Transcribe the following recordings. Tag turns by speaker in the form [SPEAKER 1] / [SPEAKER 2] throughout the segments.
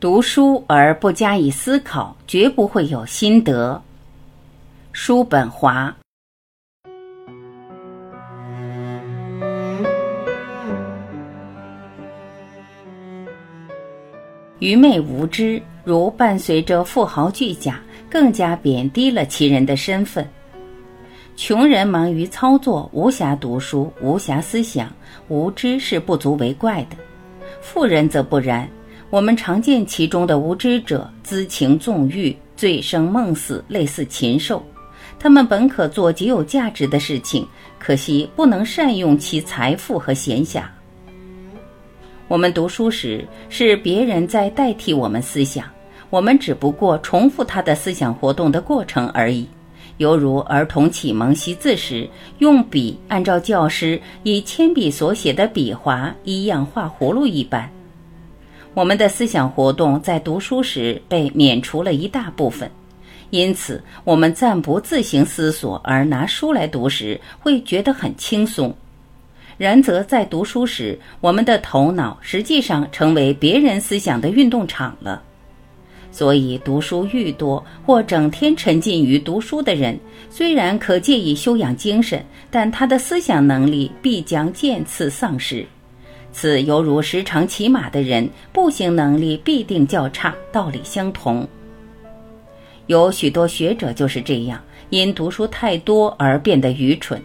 [SPEAKER 1] 读书而不加以思考，绝不会有心得。叔本华。愚昧无知，如伴随着富豪巨甲，更加贬低了其人的身份。穷人忙于操作，无暇读书，无暇思想，无知是不足为怪的。富人则不然。我们常见其中的无知者，恣情纵欲，醉生梦死，类似禽兽。他们本可做极有价值的事情，可惜不能善用其财富和闲暇。我们读书时，是别人在代替我们思想，我们只不过重复他的思想活动的过程而已，犹如儿童启蒙习字时，用笔按照教师以铅笔所写的笔划一样画葫芦一般。我们的思想活动在读书时被免除了一大部分，因此我们暂不自行思索，而拿书来读时，会觉得很轻松。然则在读书时，我们的头脑实际上成为别人思想的运动场了。所以，读书愈多或整天沉浸于读书的人，虽然可借以修养精神，但他的思想能力必将渐次丧失。此犹如时常骑马的人，步行能力必定较差，道理相同。有许多学者就是这样，因读书太多而变得愚蠢。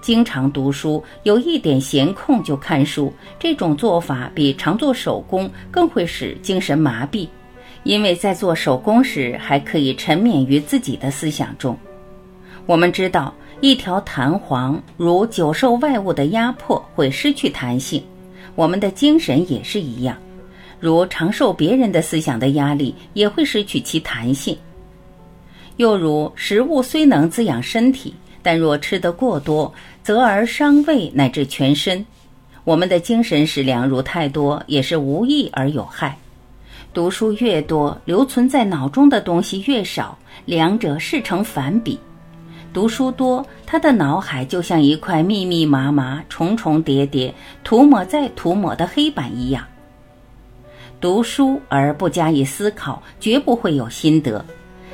[SPEAKER 1] 经常读书，有一点闲空就看书，这种做法比常做手工更会使精神麻痹，因为在做手工时还可以沉湎于自己的思想中。我们知道，一条弹簧如久受外物的压迫，会失去弹性。我们的精神也是一样，如常受别人的思想的压力，也会失去其弹性。又如食物虽能滋养身体，但若吃得过多，则而伤胃乃至全身。我们的精神食粮如太多，也是无益而有害。读书越多，留存在脑中的东西越少，两者是成反比。读书多，他的脑海就像一块密密麻麻、重重叠叠、涂抹再涂抹的黑板一样。读书而不加以思考，绝不会有心得；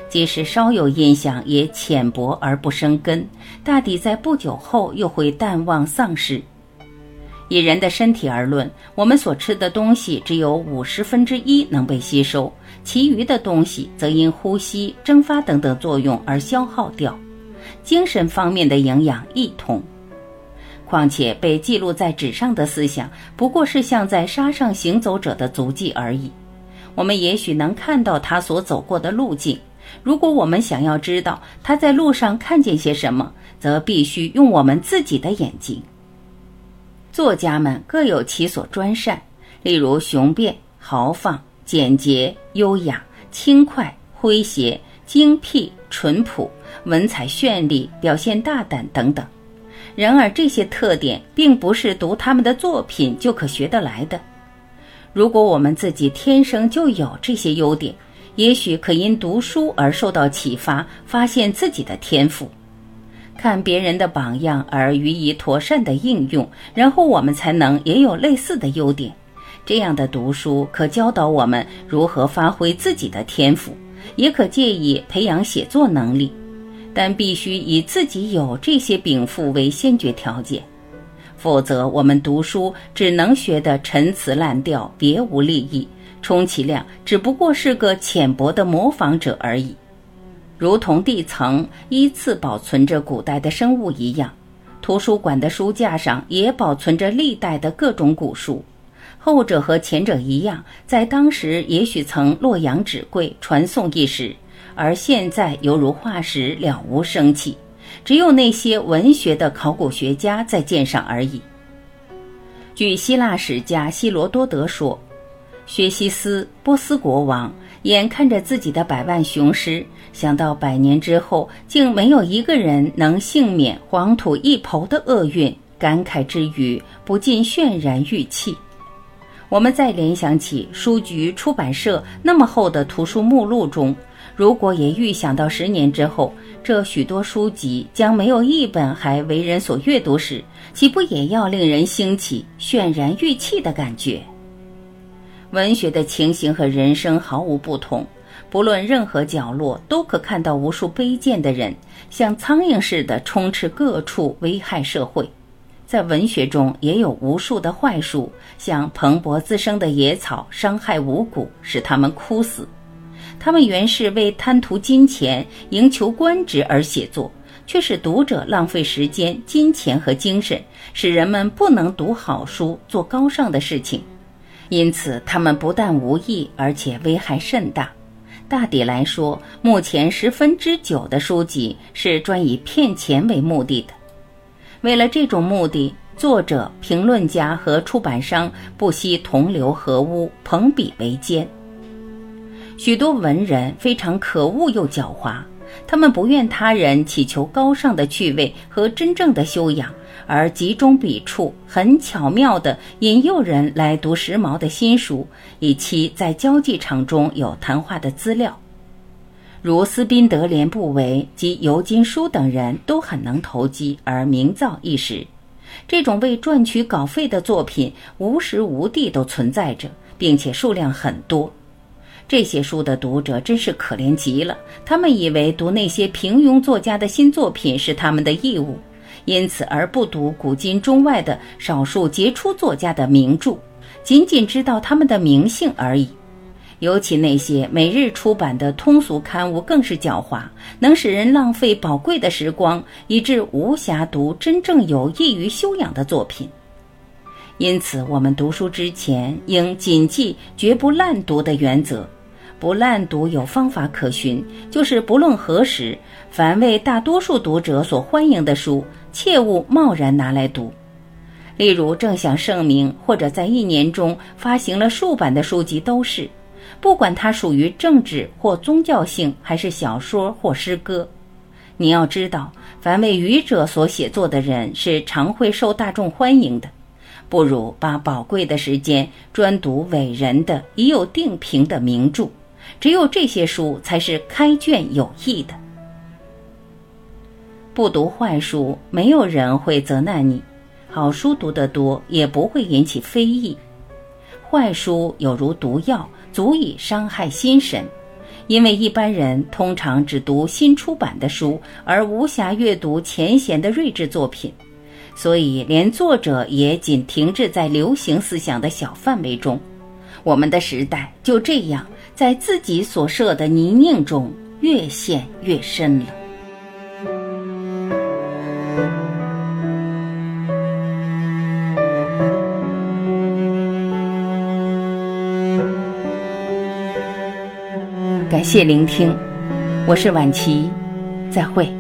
[SPEAKER 1] 即使稍有印象，也浅薄而不生根，大抵在不久后又会淡忘丧失。以人的身体而论，我们所吃的东西只有五十分之一能被吸收，其余的东西则因呼吸、蒸发等等作用而消耗掉。精神方面的营养一同，况且被记录在纸上的思想不过是像在沙上行走者的足迹而已。我们也许能看到他所走过的路径。如果我们想要知道他在路上看见些什么，则必须用我们自己的眼睛。作家们各有其所专擅，例如雄辩、豪放、简洁、优雅、轻快、诙谐、精辟、淳朴。文采绚丽，表现大胆等等。然而，这些特点并不是读他们的作品就可学得来的。如果我们自己天生就有这些优点，也许可因读书而受到启发，发现自己的天赋，看别人的榜样而予以妥善的应用，然后我们才能也有类似的优点。这样的读书可教导我们如何发挥自己的天赋，也可借以培养写作能力。但必须以自己有这些禀赋为先决条件，否则我们读书只能学得陈词滥调，别无利益，充其量只不过是个浅薄的模仿者而已，如同地层依次保存着古代的生物一样，图书馆的书架上也保存着历代的各种古书，后者和前者一样，在当时也许曾洛阳纸贵，传颂一时。而现在犹如化石，了无生气，只有那些文学的考古学家在鉴赏而已。据希腊史家希罗多德说，薛西斯波斯国王眼看着自己的百万雄师，想到百年之后竟没有一个人能幸免黄土一抔的厄运，感慨之余不禁泫然欲泣。我们再联想起书局出版社那么厚的图书目录中。如果也预想到十年之后，这许多书籍将没有一本还为人所阅读时，岂不也要令人兴起、渲然欲泣的感觉？文学的情形和人生毫无不同，不论任何角落，都可看到无数卑贱的人，像苍蝇似的充斥各处，危害社会。在文学中，也有无数的坏书，像蓬勃滋生的野草，伤害五谷，使他们枯死。他们原是为贪图金钱、赢求官职而写作，却使读者浪费时间、金钱和精神，使人们不能读好书、做高尚的事情。因此，他们不但无益，而且危害甚大。大抵来说，目前十分之九的书籍是专以骗钱为目的的。为了这种目的，作者、评论家和出版商不惜同流合污、朋比为奸。许多文人非常可恶又狡猾，他们不愿他人祈求高尚的趣味和真正的修养，而集中笔触，很巧妙地引诱人来读时髦的新书，以期在交际场中有谈话的资料。如斯宾德连布维及尤金书等人都很能投机而名噪一时，这种为赚取稿费的作品无时无地都存在着，并且数量很多。这些书的读者真是可怜极了，他们以为读那些平庸作家的新作品是他们的义务，因此而不读古今中外的少数杰出作家的名著，仅仅知道他们的名姓而已。尤其那些每日出版的通俗刊物更是狡猾，能使人浪费宝贵的时光，以致无暇读真正有益于修养的作品。因此，我们读书之前应谨记绝不滥读的原则。不滥读有方法可循，就是不论何时，凡为大多数读者所欢迎的书，切勿贸然拿来读。例如，正想盛名或者在一年中发行了数版的书籍，都是。不管它属于政治或宗教性，还是小说或诗歌，你要知道，凡为愚者所写作的人是常会受大众欢迎的。不如把宝贵的时间专读伟人的已有定评的名著，只有这些书才是开卷有益的。不读坏书，没有人会责难你；好书读得多，也不会引起非议。坏书有如毒药。足以伤害心神，因为一般人通常只读新出版的书，而无暇阅读前贤的睿智作品，所以连作者也仅停滞在流行思想的小范围中。我们的时代就这样在自己所设的泥泞中越陷越深了。感谢聆听，我是晚琪，再会。